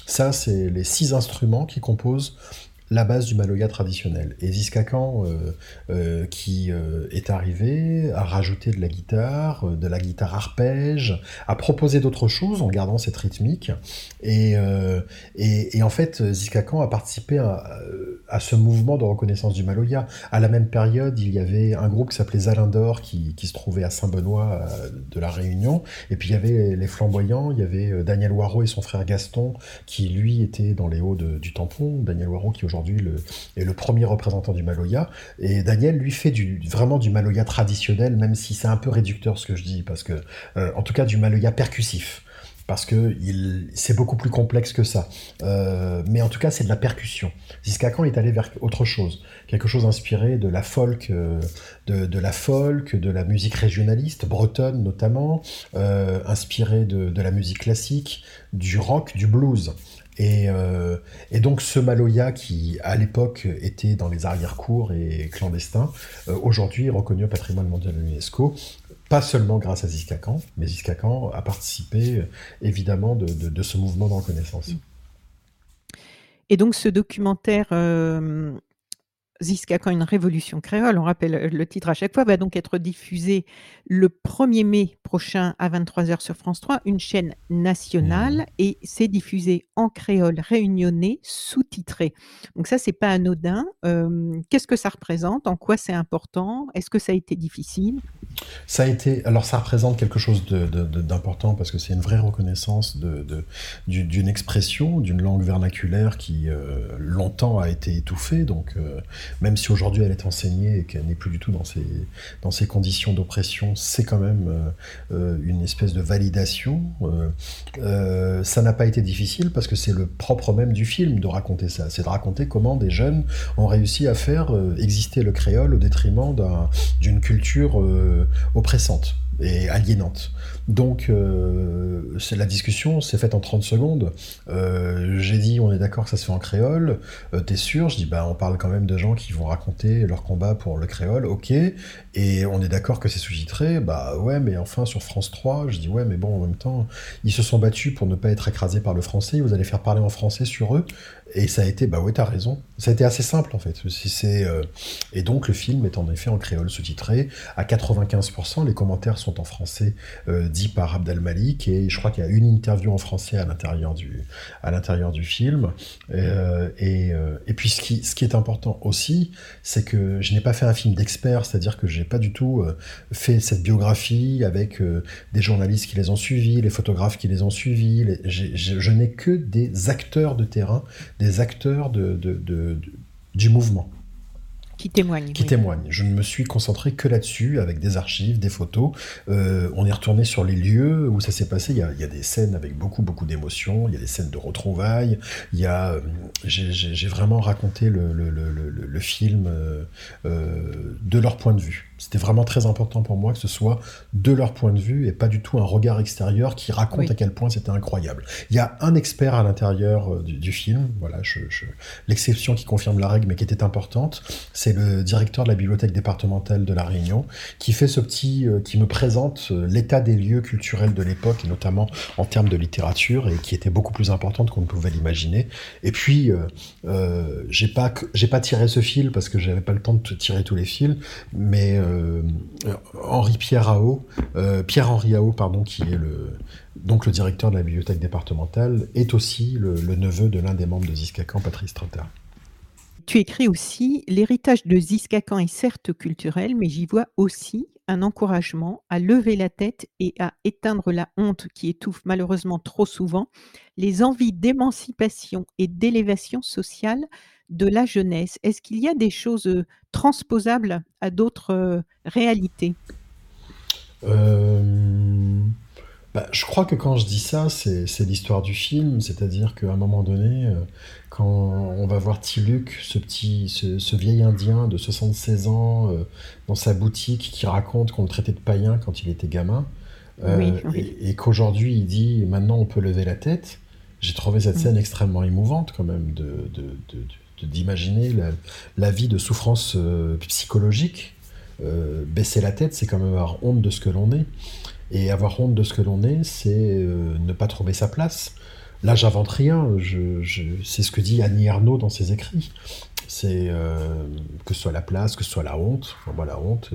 Ça, c'est les six instruments qui composent la base du maloya traditionnel. Et Ziskakan, euh, euh, qui euh, est arrivé, a rajouté de la guitare, de la guitare arpège, a proposé d'autres choses en gardant cette rythmique. Et, et, en fait, Ziskakan a participé à, ce mouvement de reconnaissance du maloya. À la même période, il y avait un groupe qui s'appelait Zalindor, qui, qui, se trouvait à Saint-Benoît de la Réunion. Et puis il y avait les flamboyants, il y avait Daniel Waro et son frère Gaston, qui lui était dans les hauts du tampon. Daniel Waro qui aujourd'hui aujourd'hui le, est le premier représentant du Maloya. Et Daniel, lui, fait vraiment du Maloya traditionnel, même si c'est un peu réducteur ce que je dis, parce que, euh, en tout cas, du Maloya percussif parce que c'est beaucoup plus complexe que ça. Euh, mais en tout cas, c'est de la percussion. Ziskakan est allé vers autre chose, quelque chose inspiré de la folk, euh, de, la folk, de la musique régionaliste, bretonne notamment, inspiré de, la musique classique, du rock, du blues. Euh, et, donc ce Maloya qui à l'époque était dans les arrière-cours et clandestin, euh, aujourd'hui est reconnu au patrimoine mondial de l'UNESCO, pas seulement grâce à Ziskakan, mais Ziskakan a participé euh, évidemment de, ce mouvement de reconnaissance. Et donc ce documentaire Ziska quand une révolution créole, on rappelle le titre à chaque fois, va donc être diffusé le 1er mai prochain à 23h sur France 3, une chaîne nationale, mmh. et c'est diffusé en créole réunionnais, sous-titré. Donc ça, c'est pas anodin. Qu'est-ce que ça représente? En quoi c'est important? Est-ce que ça a été difficile? Ça a été. Alors ça représente quelque chose d'important parce que c'est une vraie reconnaissance d'une expression, d'une langue vernaculaire qui euh, longtemps a été étouffée. Donc euh, même si aujourd'hui elle est enseignée et qu'elle n'est plus du tout dans ces, dans ces conditions d'oppression, c'est quand même euh, euh, une espèce de validation. Euh, ça n'a pas été difficile parce que c'est le propre même du film de raconter ça. C'est de raconter comment des jeunes ont réussi à faire exister le créole au détriment d'une culture oppressante et aliénante. Donc, euh, la discussion s'est faite en 30 secondes. Euh, j'ai dit, on est d'accord que ça se fait en créole. Euh, t'es sûr? Je dis, bah, on parle quand même de gens qui vont raconter leur combat pour le créole. Ok. Et on est d'accord que c'est sous-titré? Bah ouais, mais enfin sur France 3, je dis ouais, mais bon, en même temps, ils se sont battus pour ne pas être écrasés par le français. Vous allez faire parler en français sur eux. Et ça a été, bah ouais, t'as raison. Ça a été assez simple en fait. C'est, euh, Et donc le film est en effet en créole sous-titré. À 95%, les commentaires sont en français euh, dit par Abdel Malik. Et je crois qu'il y a une interview en français à l'intérieur du, à l'intérieur du film. Euh, et, et, puis ce qui, ce qui est important aussi, c'est que je n'ai pas fait un film d'expert, c'est-à-dire que j'ai pas du tout fait cette biographie avec des journalistes qui les ont suivis, les photographes qui les ont suivis. je n'ai que des acteurs de terrain des acteurs de, du mouvement. Qui témoignent. Qui témoignent. Je ne me suis concentré que là-dessus, avec des archives, des photos. Euh, on est retourné sur les lieux où ça s'est passé. Il y, a, des scènes avec beaucoup, beaucoup d'émotions. Il y a des scènes de retrouvailles. Il y a, euh, j'ai vraiment raconté le, le, film euh, de leur point de vue. C'était vraiment très important pour moi que ce soit de leur point de vue et pas du tout un regard extérieur qui raconte à quel point c'était incroyable. Il y a un expert à l'intérieur euh, du, film, voilà, je, l'exception qui confirme la règle mais qui était importante, c'est le directeur de la bibliothèque départementale de la Réunion qui fait ce petit, euh, qui me présente euh, l'état des lieux culturels de l'époque et notamment en termes de littérature et qui était beaucoup plus importante qu'on ne pouvait l'imaginer. Et puis euh, j'ai pas j'ai pas tiré ce fil parce que j'avais pas le temps de tirer tous les fils, mais euh, Henri Pierre Ao, euh, Pierre Henri Ao, pardon, qui est le donc le directeur de la bibliothèque départementale, est aussi le, neveu de l'un des membres de Ziskakan, Patrice Trotter. tu écris aussi L'héritage de Ziskakan est certes culturel, mais j'y vois aussi un encouragement à lever la tête et à éteindre la honte qui étouffe malheureusement trop souvent les envies d'émancipation et d'élévation sociale de la jeunesse. Est-ce qu'il y a des choses euh, transposables à d'autres euh, réalités? Euh, bah, je crois que quand je dis ça, c'est l'histoire du film, c'est-à-dire qu'à un moment donné, quand on va voir Tiluk, ce petit, ce, vieil Indien de 76 ans, dans sa boutique, qui raconte qu'on le traitait de païen quand il était gamin, et, qu'aujourd'hui il dit maintenant on peut lever la tête, j'ai trouvé cette mm. scène extrêmement émouvante quand même de, d'imaginer la, vie de souffrance euh, psychologique. Euh, baisser la tête, c'est quand même avoir honte de ce que l'on est. Et avoir honte de ce que l'on est, c'est euh, ne pas trouver sa place. Là, j'invente rien. Je, c'est ce que dit Annie Arnaud dans ses écrits. C'est que ce soit la place, que ce soit la honte. Enfin, la honte,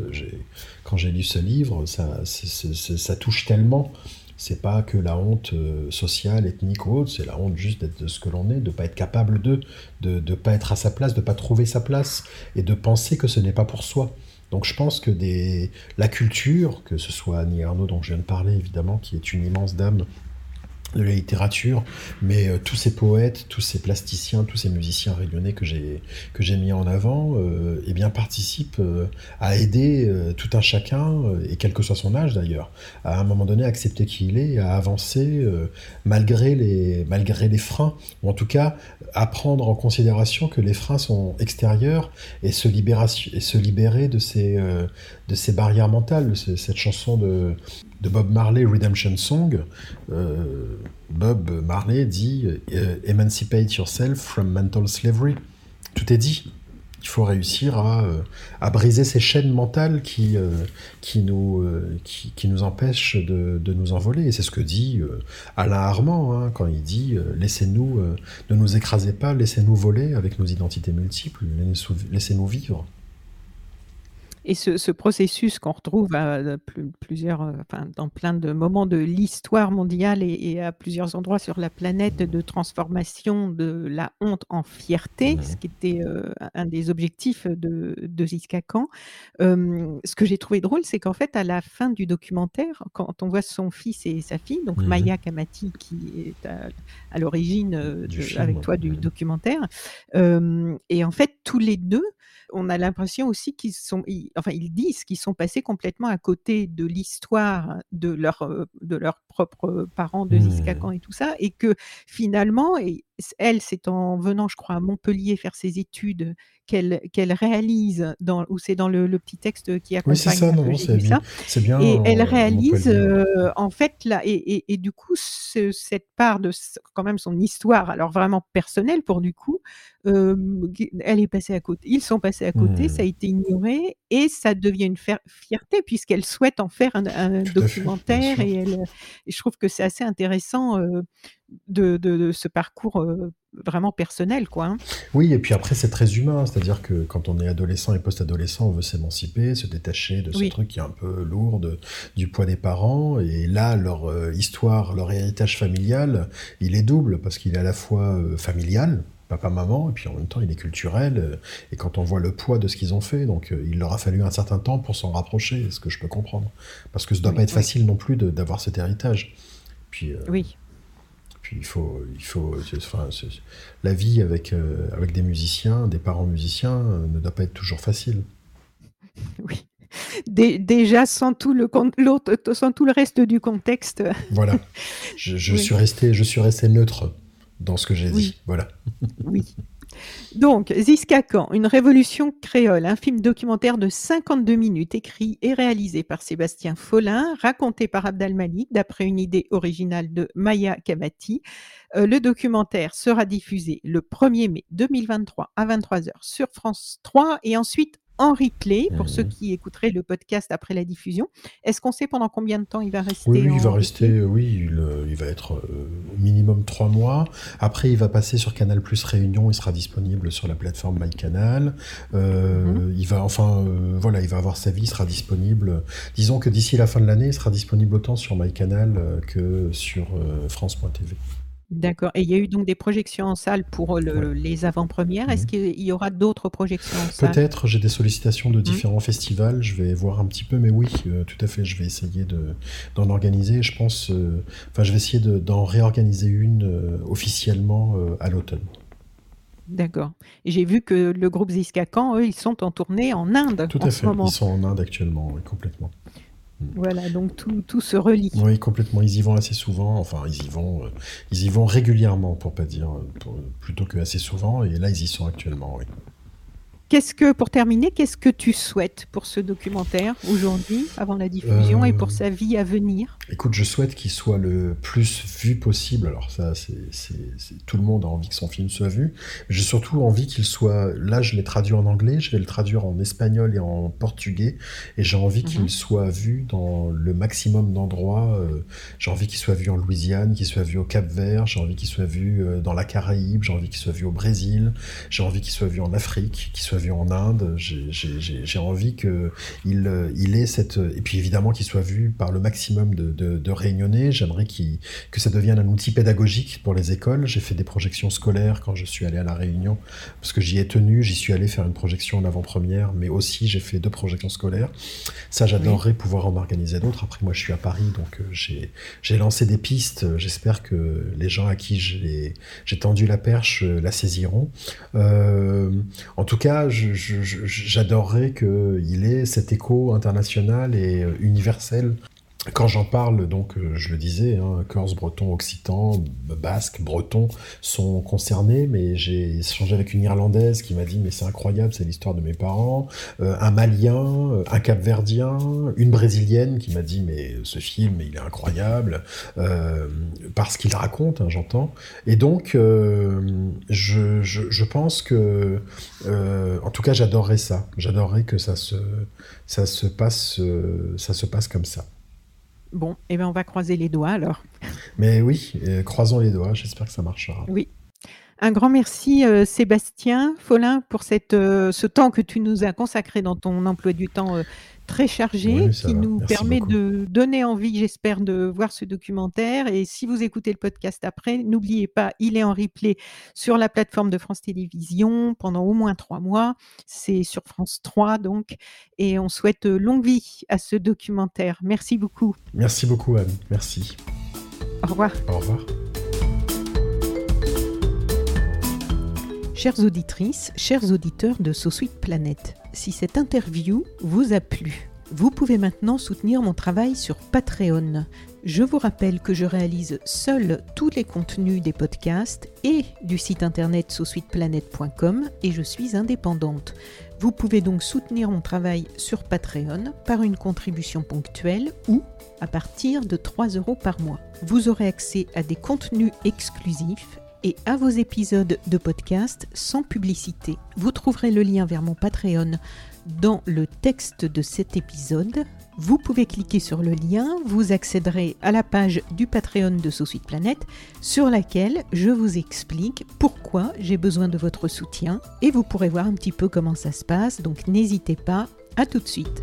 quand j'ai lu ce livre, ça, ça touche tellement c'est pas que la honte euh, sociale, ethnique ou autre, c'est la honte juste d'être de ce que l'on est, de pas être capable de, de ne pas être à sa place, de pas trouver sa place, et de penser que ce n'est pas pour soi. Donc je pense que des... la culture, que ce soit Annie Arnaud dont je viens de parler évidemment, qui est une immense dame de la littérature, mais euh, tous ces poètes, tous ces plasticiens, tous ces musiciens rayonnés que j'ai que j'ai mis en avant, euh, eh bien participent euh, à aider euh, tout un chacun et quel que soit son âge d'ailleurs, à un moment donné accepter qui il est, à avancer malgré les malgré les freins, ou en tout cas à prendre en considération que les freins sont extérieurs et se libération et se libérer de ces de ces barrières mentales. Cette chanson de de Bob Marley, Redemption Song, euh, Bob Marley dit euh, Emancipate yourself from mental slavery. Tout est dit. Il faut réussir à, euh, à briser ces chaînes mentales qui, qui, nous, qui, empêchent de, de, nous envoler. Et c'est ce que dit Alain Armand hein, quand il dit Laissez-nous, ne nous écrasez pas, laissez-nous voler avec nos identités multiples, laissez-nous vivre. Et ce, processus qu'on retrouve à, plusieurs, euh, enfin, dans plein de moments de l'histoire mondiale et, à plusieurs endroits sur la planète de transformation de la honte en fierté, ce qui était euh, un des objectifs de, de Ziska ce que j'ai trouvé drôle, c'est qu'en fait, à la fin du documentaire, quand on voit son fils et sa fille, donc Maya Kamati, qui est à, l'origine euh, avec toi du documentaire, et en fait, tous les deux, on a l'impression aussi qu'ils sont, enfin, ils disent qu'ils sont passés complètement à côté de l'histoire de, leur, de leurs propres parents de mmh. et tout ça, et que finalement, et elle, c'est en venant, je crois, à Montpellier faire ses études qu'elle qu'elle réalise, dans, ou c'est dans le, petit texte qui accompagne. Oui, c'est ça, non, c'est bien, bien, Et elle réalise, en fait, là, et, et, du coup, cette part de quand même son histoire, alors vraiment personnelle pour du coup, elle est passée à côté. Ils sont passés à côté, ça a mmh. été ignoré, et ça devient une fierté puisqu'elle souhaite en faire un, documentaire, et, elle, et je trouve que c'est assez intéressant de, ce parcours vraiment personnel, quoi. Hein. Oui, et puis après, c'est très humain. C'est-à-dire que quand on est adolescent et post-adolescent, on veut s'émanciper, se détacher de ce truc qui est un peu lourd du poids des parents. Et là, leur histoire, leur héritage familial, il est double parce qu'il est à la fois familial, papa-maman, et puis en même temps il est culturel, et quand on voit le poids de ce qu'ils ont fait, donc il leur a fallu un certain temps pour s'en rapprocher, ce que je peux comprendre. Parce que ce doit pas être facile non plus d'avoir cet héritage. Puis, oui il faut, il faut, enfin, la vie avec, euh, avec des musiciens, des parents musiciens, euh, ne doit pas être toujours facile. Oui. déjà sans tout le sans tout le reste du contexte. Voilà. Je, suis resté, je suis resté neutre dans ce que j'ai dit. Voilà. Oui. Donc, Ziskakan, une révolution créole, un film documentaire de 52 minutes, écrit et réalisé par Sébastien Follin, raconté par Abdal Malik, d'après une idée originale de Maya Kamati. Euh, le documentaire sera diffusé le 1er mai 2023 à 23h sur France 3 et ensuite en replay pour ceux mmh. qui écouteraient le podcast après la diffusion. Est-ce qu'on sait pendant combien de temps il va rester Oui, il va rester, oui, euh, il, va être euh, au minimum trois mois. Après, il va passer sur Canal Plus Réunion, il sera disponible sur la plateforme MyCanal. Euh, mmh. Il va, enfin, voilà, il va avoir sa vie, il sera disponible. Disons que d'ici la fin de l'année, il sera disponible autant sur MyCanal que sur France.tv. D'accord et il y a eu donc des projections en salle pour le Ouais. les avant-premières. Est-ce Mmh qu'il y aura d'autres projections en salle? Peut-être, j'ai des sollicitations de Mmh. différents festivals, je vais voir un petit peu, mais oui, heu, tout à fait, je vais essayer de d'en organiser. Je pense, enfin, je vais essayer de d'en réorganiser une, officiellement, à l'automne. D'accord j'ai vu que le groupe Ziskakan, eux, ils sont en tournée en Inde Tout en à ce fait, moment. ils sont en Inde actuellement, oui, complètement. Voilà, donc tout tout se relie. Oui, complètement, ils y vont assez souvent, enfin, ils y vont, heu, ils y vont régulièrement pour pas dire, pour plutôt qu'assez souvent et là, ils y sont actuellement, oui. Qu'est-ce que pour terminer, qu'est-ce que tu souhaites pour ce documentaire aujourd'hui, avant la diffusion et pour Heu sa vie à venir? Écoute, je souhaite qu'il soit le plus vu possible. Alors ça, c'est tout le monde a envie que son film soit vu. J'ai surtout envie qu'il soit là, je l'ai traduit en anglais, je vais le traduire en espagnol et en portugais et j'ai envie qu'il soit vu dans le maximum d'endroits, heu, j'ai envie qu'il soit vu en Louisiane, qu'il soit vu au Cap-Vert, j'ai envie qu'il soit vu, heu, dans la Caraïbe, j'ai envie qu'il soit vu au Brésil, j'ai envie qu'il soit vu en Afrique, qu'il soit vu en Inde. J'ai envie qu'il, il ait cette et puis évidemment qu'il soit vu par le maximum de de de Réunionnais. J'aimerais qu'il que ça devienne un outil pédagogique pour les écoles. J'ai fait des projections scolaires quand je suis allé à La Réunion, parce que j'y ai tenu. J'y suis allé faire une projection en avant-première, mais aussi j'ai fait 2 projections scolaires. Ça, Oui. j'adorerais pouvoir en organiser d'autres. Après moi, je suis à Paris, donc heu, j'ai lancé des pistes. J'espère que les gens à qui j'ai tendu la perche, heu, la saisiront. Hem, en tout cas, j'adorerais qu'il ait cet écho international et heu, universel. Quand j'en parle donc, heu, je le disais, hein, corse, breton, occitan, basque, breton sont concernés, mais j'ai échangé avec une Irlandaise qui m'a dit: «Mais c'est incroyable, c'est l'histoire de mes parents», heu, un Malien, heu, un Cap-Verdien, une Brésilienne qui m'a dit: «Mais ce film, il est incroyable», hem, parce qu'il raconte, hein, j'entends et donc je je pense que, en tout cas, j'adorerais ça. J'adorerais que ça se ça se passe, ça se passe comme ça. Bon et ben, on va croiser les doigts alors. Mais oui, heu, croisons les doigts, j'espère que ça marchera. Oui. Un grand merci, heu, Sébastien Folin pour cette, heu, ce temps que tu nous as consacré dans ton emploi du temps, heu, très chargé, Oui, qui va. nous Merci permet beaucoup. de donner envie, j'espère, de voir ce documentaire et si vous écoutez le podcast après, n'oubliez pas, il est en replay sur la plateforme de France Télévisions pendant au moins 3 mois. C'est sur France 3 donc et on souhaite, longue vie à ce documentaire. Merci beaucoup. Merci beaucoup, Anne. Merci. Au revoir. Au revoir. Chères auditrices, chers auditeurs de So Sweet Planet, si cette interview vous a plu, vous pouvez maintenant soutenir mon travail sur Patreon. Je vous rappelle que je réalise seul tous les contenus des podcasts et du site internet sosweetplanet.com et je suis indépendante. Vous pouvez donc soutenir mon travail sur Patreon par une contribution ponctuelle ou à partir de 3 euros par mois. Vous aurez accès à des contenus exclusifs et à vos épisodes de podcast sans publicité. Vous trouverez le lien vers mon Patreon dans le texte de cet épisode. Vous pouvez cliquer sur le lien, vous accéderez à la page du Patreon de So Sweet Planet sur laquelle je vous explique pourquoi j'ai besoin de votre soutien et vous pourrez voir un petit peu comment ça se passe. Donc n'hésitez pas, à tout de suite.